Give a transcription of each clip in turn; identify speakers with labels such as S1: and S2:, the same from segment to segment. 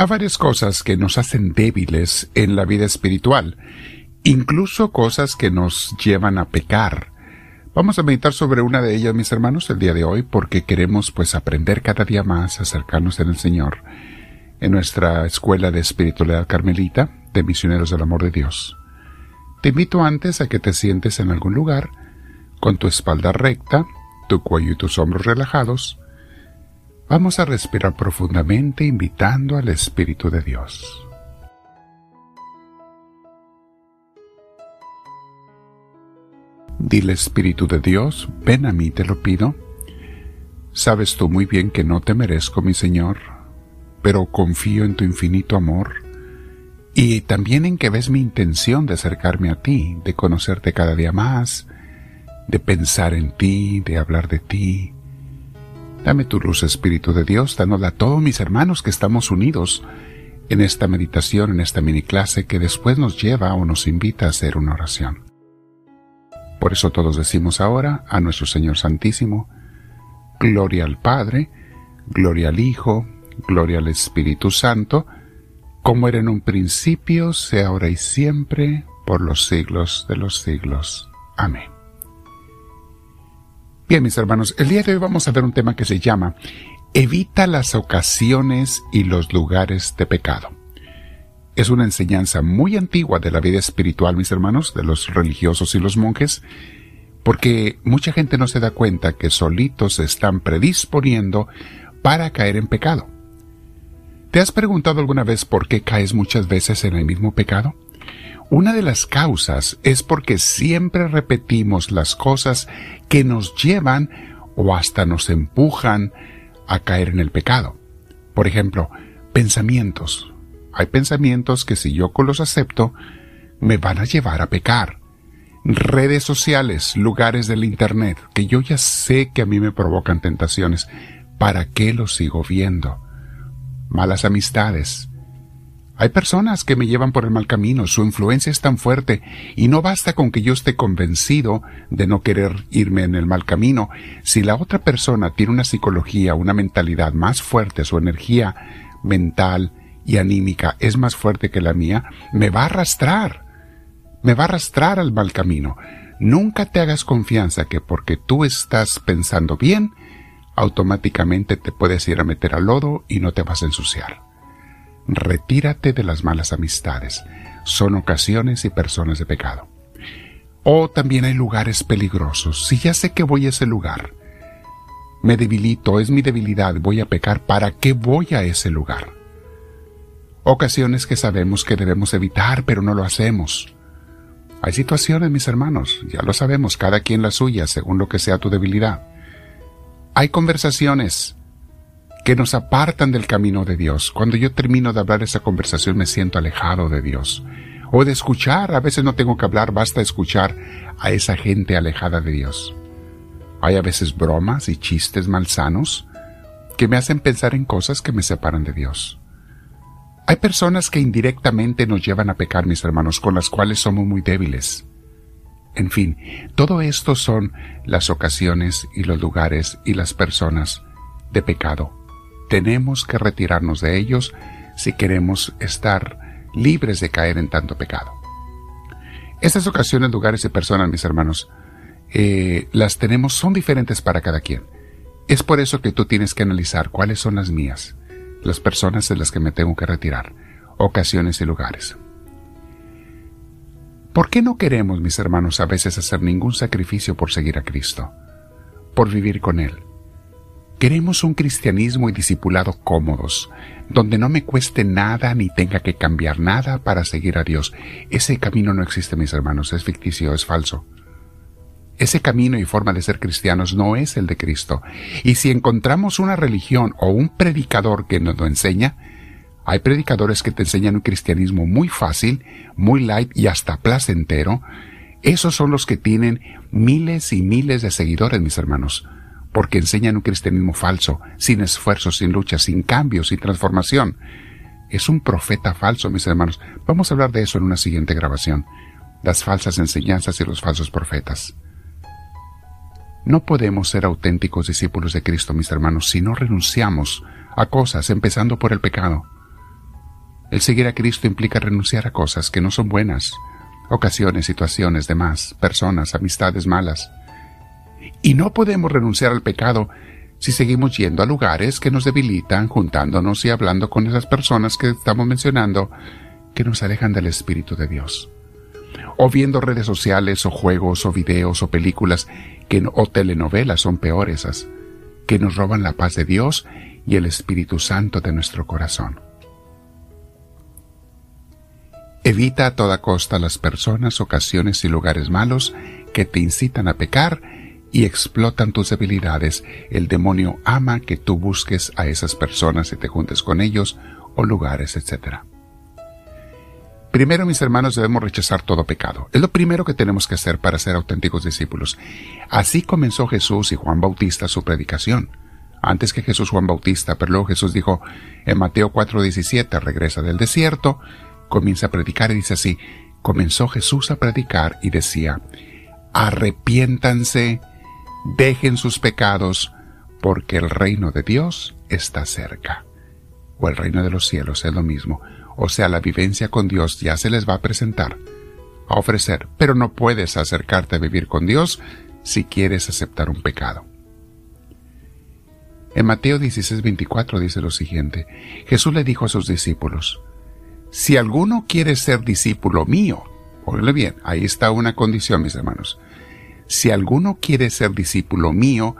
S1: Hay varias cosas que nos hacen débiles en la vida espiritual, incluso cosas que nos llevan a pecar. Vamos a meditar sobre una de ellas, mis hermanos, el día de hoy, porque queremos pues aprender cada día más, acercarnos en el Señor, en nuestra escuela de espiritualidad carmelita, de misioneros del amor de Dios. Te invito antes a que te sientes en algún lugar, con tu espalda recta, tu cuello y tus hombros relajados, Vamos a respirar profundamente invitando al Espíritu de Dios. Dile Espíritu de Dios, ven a mí, te lo pido. Sabes tú muy bien que no te merezco, mi Señor, pero confío en tu infinito amor y también en que ves mi intención de acercarme a ti, de conocerte cada día más, de pensar en ti, de hablar de ti, Dame tu luz, Espíritu de Dios, dánosla a todos mis hermanos que estamos unidos en esta meditación, en esta mini clase que después nos lleva o nos invita a hacer una oración. Por eso todos decimos ahora a nuestro Señor Santísimo, Gloria al Padre, Gloria al Hijo, Gloria al Espíritu Santo, como era en un principio, sea ahora y siempre, por los siglos de los siglos. Amén. Bien, mis hermanos, el día de hoy vamos a ver un tema que se llama Evita las ocasiones y los lugares de pecado. Es una enseñanza muy antigua de la vida espiritual, mis hermanos, de los religiosos y los monjes, porque mucha gente no se da cuenta que solitos se están predisponiendo para caer en pecado. ¿Te has preguntado alguna vez por qué caes muchas veces en el mismo pecado? Una de las causas es porque siempre repetimos las cosas que nos llevan o hasta nos empujan a caer en el pecado. Por ejemplo, pensamientos. Hay pensamientos que si yo los acepto, me van a llevar a pecar. Redes sociales, lugares del Internet, que yo ya sé que a mí me provocan tentaciones. ¿Para qué los sigo viendo? Malas amistades, hay personas que me llevan por el mal camino, su influencia es tan fuerte y no basta con que yo esté convencido de no querer irme en el mal camino. Si la otra persona tiene una psicología, una mentalidad más fuerte, su energía mental y anímica es más fuerte que la mía, me va a arrastrar. Me va a arrastrar al mal camino. Nunca te hagas confianza que porque tú estás pensando bien, automáticamente te puedes ir a meter al lodo y no te vas a ensuciar retírate de las malas amistades. Son ocasiones y personas de pecado. O también hay lugares peligrosos. Si ya sé que voy a ese lugar, me debilito, es mi debilidad, voy a pecar, ¿para qué voy a ese lugar? Ocasiones que sabemos que debemos evitar, pero no lo hacemos. Hay situaciones, mis hermanos, ya lo sabemos, cada quien la suya, según lo que sea tu debilidad. Hay conversaciones que nos apartan del camino de Dios. Cuando yo termino de hablar esa conversación me siento alejado de Dios. O de escuchar, a veces no tengo que hablar, basta escuchar a esa gente alejada de Dios. Hay a veces bromas y chistes malsanos que me hacen pensar en cosas que me separan de Dios. Hay personas que indirectamente nos llevan a pecar, mis hermanos, con las cuales somos muy débiles. En fin, todo esto son las ocasiones y los lugares y las personas de pecado tenemos que retirarnos de ellos si queremos estar libres de caer en tanto pecado. Estas ocasiones, lugares y personas, mis hermanos, eh, las tenemos, son diferentes para cada quien. Es por eso que tú tienes que analizar cuáles son las mías, las personas de las que me tengo que retirar, ocasiones y lugares. ¿Por qué no queremos, mis hermanos, a veces hacer ningún sacrificio por seguir a Cristo? Por vivir con Él Queremos un cristianismo y discipulado cómodos, donde no me cueste nada ni tenga que cambiar nada para seguir a Dios. Ese camino no existe, mis hermanos, es ficticio, es falso. Ese camino y forma de ser cristianos no es el de Cristo. Y si encontramos una religión o un predicador que nos lo enseña, hay predicadores que te enseñan un cristianismo muy fácil, muy light y hasta placentero. Esos son los que tienen miles y miles de seguidores, mis hermanos porque enseñan un cristianismo falso, sin esfuerzo, sin lucha, sin cambio, sin transformación. Es un profeta falso, mis hermanos. Vamos a hablar de eso en una siguiente grabación. Las falsas enseñanzas y los falsos profetas. No podemos ser auténticos discípulos de Cristo, mis hermanos, si no renunciamos a cosas, empezando por el pecado. El seguir a Cristo implica renunciar a cosas que no son buenas, ocasiones, situaciones, demás, personas, amistades malas. Y no podemos renunciar al pecado si seguimos yendo a lugares que nos debilitan, juntándonos y hablando con esas personas que estamos mencionando, que nos alejan del Espíritu de Dios. O viendo redes sociales o juegos o videos o películas que, o telenovelas son peores esas, que nos roban la paz de Dios y el Espíritu Santo de nuestro corazón. Evita a toda costa las personas, ocasiones y lugares malos que te incitan a pecar y explotan tus debilidades. El demonio ama que tú busques a esas personas y te juntes con ellos o lugares, etc. Primero, mis hermanos, debemos rechazar todo pecado. Es lo primero que tenemos que hacer para ser auténticos discípulos. Así comenzó Jesús y Juan Bautista su predicación. Antes que Jesús Juan Bautista, pero luego Jesús dijo en Mateo 4:17, regresa del desierto, comienza a predicar y dice así, comenzó Jesús a predicar y decía, arrepiéntanse dejen sus pecados, porque el reino de Dios está cerca. O el reino de los cielos es lo mismo. O sea, la vivencia con Dios ya se les va a presentar, a ofrecer, pero no puedes acercarte a vivir con Dios si quieres aceptar un pecado. En Mateo 16:24 dice lo siguiente, Jesús le dijo a sus discípulos, Si alguno quiere ser discípulo mío, oíle bien, ahí está una condición, mis hermanos, si alguno quiere ser discípulo mío,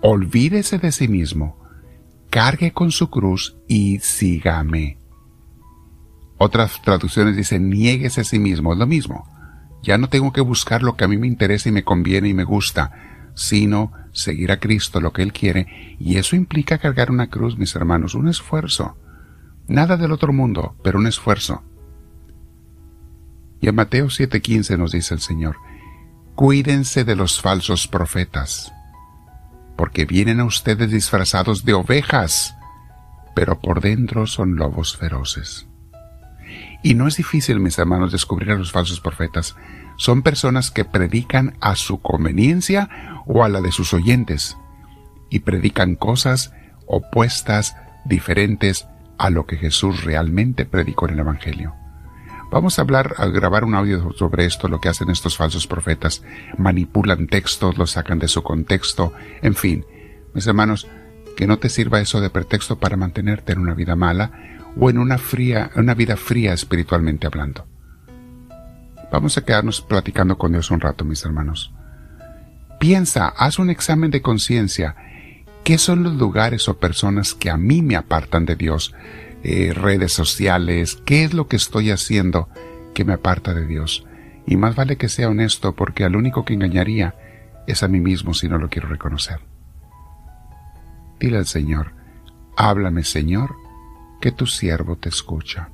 S1: olvídese de sí mismo, cargue con su cruz y sígame. Otras traducciones dicen, nieguese a sí mismo, es lo mismo. Ya no tengo que buscar lo que a mí me interesa y me conviene y me gusta, sino seguir a Cristo lo que Él quiere, y eso implica cargar una cruz, mis hermanos, un esfuerzo. Nada del otro mundo, pero un esfuerzo. Y en Mateo 7:15 nos dice el Señor, Cuídense de los falsos profetas, porque vienen a ustedes disfrazados de ovejas, pero por dentro son lobos feroces. Y no es difícil, mis hermanos, descubrir a los falsos profetas. Son personas que predican a su conveniencia o a la de sus oyentes, y predican cosas opuestas, diferentes a lo que Jesús realmente predicó en el Evangelio. Vamos a hablar, a grabar un audio sobre esto, lo que hacen estos falsos profetas. Manipulan textos, los sacan de su contexto, en fin. Mis hermanos, que no te sirva eso de pretexto para mantenerte en una vida mala o en una fría, una vida fría espiritualmente hablando. Vamos a quedarnos platicando con Dios un rato, mis hermanos. Piensa, haz un examen de conciencia. ¿Qué son los lugares o personas que a mí me apartan de Dios? Eh, redes sociales, qué es lo que estoy haciendo que me aparta de Dios. Y más vale que sea honesto porque al único que engañaría es a mí mismo si no lo quiero reconocer. Dile al Señor, háblame Señor, que tu siervo te escucha.